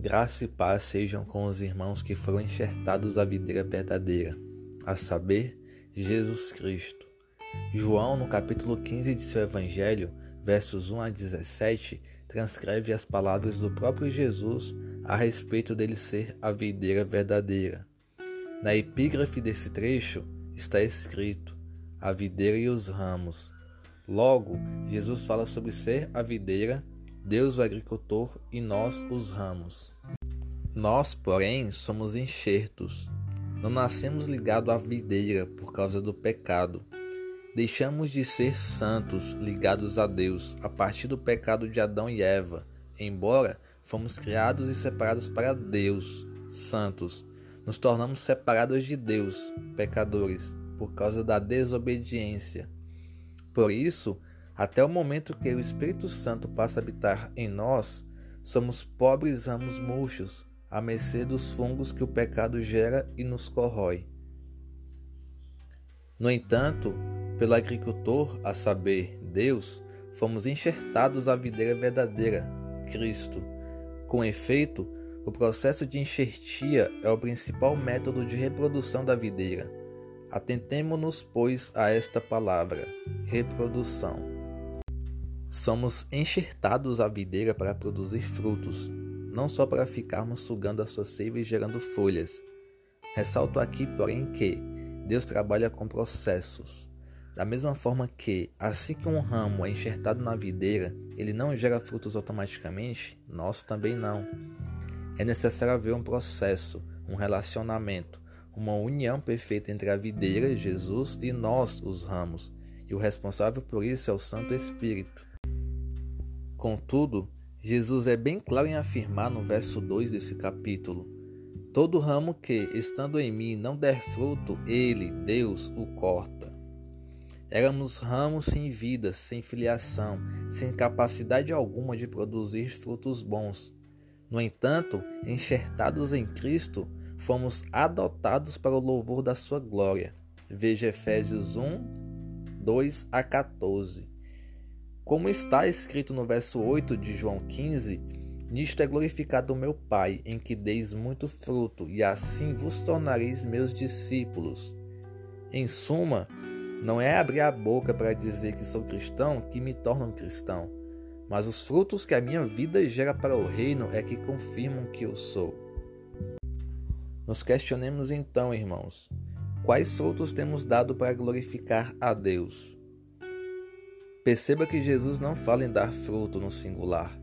Graça e paz sejam com os irmãos que foram enxertados à videira verdadeira, a saber, Jesus Cristo. João, no capítulo 15 de seu Evangelho, versos 1 a 17, transcreve as palavras do próprio Jesus a respeito dele ser a videira verdadeira. Na epígrafe desse trecho está escrito: a videira e os ramos. Logo, Jesus fala sobre ser a videira Deus o agricultor e nós os ramos. Nós, porém, somos enxertos. Não nascemos ligados à videira por causa do pecado. Deixamos de ser santos, ligados a Deus, a partir do pecado de Adão e Eva, embora fomos criados e separados para Deus, santos. Nos tornamos separados de Deus, pecadores, por causa da desobediência. Por isso, até o momento que o Espírito Santo passa a habitar em nós, somos pobres ramos murchos, à mercê dos fungos que o pecado gera e nos corrói. No entanto, pelo agricultor, a saber, Deus, fomos enxertados à videira verdadeira, Cristo. Com efeito, o processo de enxertia é o principal método de reprodução da videira. Atentemo-nos, pois, a esta palavra, reprodução. Somos enxertados à videira para produzir frutos, não só para ficarmos sugando a sua seiva e gerando folhas. Ressalto aqui, porém, que Deus trabalha com processos. Da mesma forma que, assim que um ramo é enxertado na videira, ele não gera frutos automaticamente, nós também não. É necessário haver um processo, um relacionamento, uma união perfeita entre a videira, Jesus, e nós, os ramos, e o responsável por isso é o Santo Espírito. Contudo, Jesus é bem claro em afirmar no verso 2 desse capítulo: Todo ramo que, estando em mim, não der fruto, ele, Deus, o corta. Éramos ramos sem vida, sem filiação, sem capacidade alguma de produzir frutos bons. No entanto, enxertados em Cristo, fomos adotados para o louvor da sua glória. Veja Efésios 1, 2 a 14. Como está escrito no verso 8 de João 15, Nisto é glorificado o meu Pai, em que deis muito fruto, e assim vos tornareis meus discípulos. Em suma, não é abrir a boca para dizer que sou cristão que me torna um cristão, mas os frutos que a minha vida gera para o reino é que confirmam que eu sou. Nos questionemos então, irmãos, quais frutos temos dado para glorificar a Deus? Perceba que Jesus não fala em dar fruto no singular,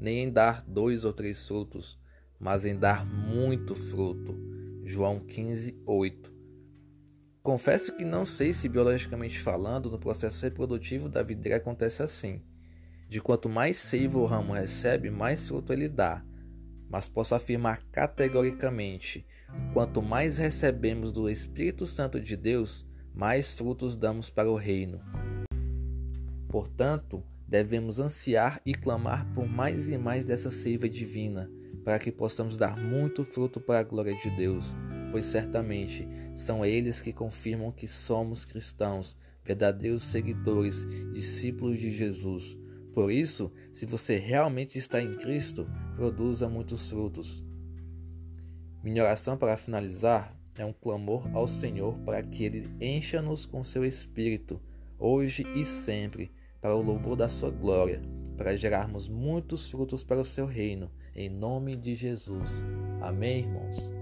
nem em dar dois ou três frutos, mas em dar muito fruto. João 15, 8. Confesso que não sei se biologicamente falando, no processo reprodutivo da videira acontece assim. De quanto mais seiva o ramo recebe, mais fruto ele dá. Mas posso afirmar categoricamente: quanto mais recebemos do Espírito Santo de Deus, mais frutos damos para o reino. Portanto, devemos ansiar e clamar por mais e mais dessa seiva divina, para que possamos dar muito fruto para a glória de Deus, pois certamente são eles que confirmam que somos cristãos, verdadeiros seguidores, discípulos de Jesus. Por isso, se você realmente está em Cristo, produza muitos frutos. Minha oração para finalizar é um clamor ao Senhor para que Ele encha-nos com seu Espírito, hoje e sempre para o louvor da sua glória, para gerarmos muitos frutos para o seu reino, em nome de Jesus. Amém, irmãos?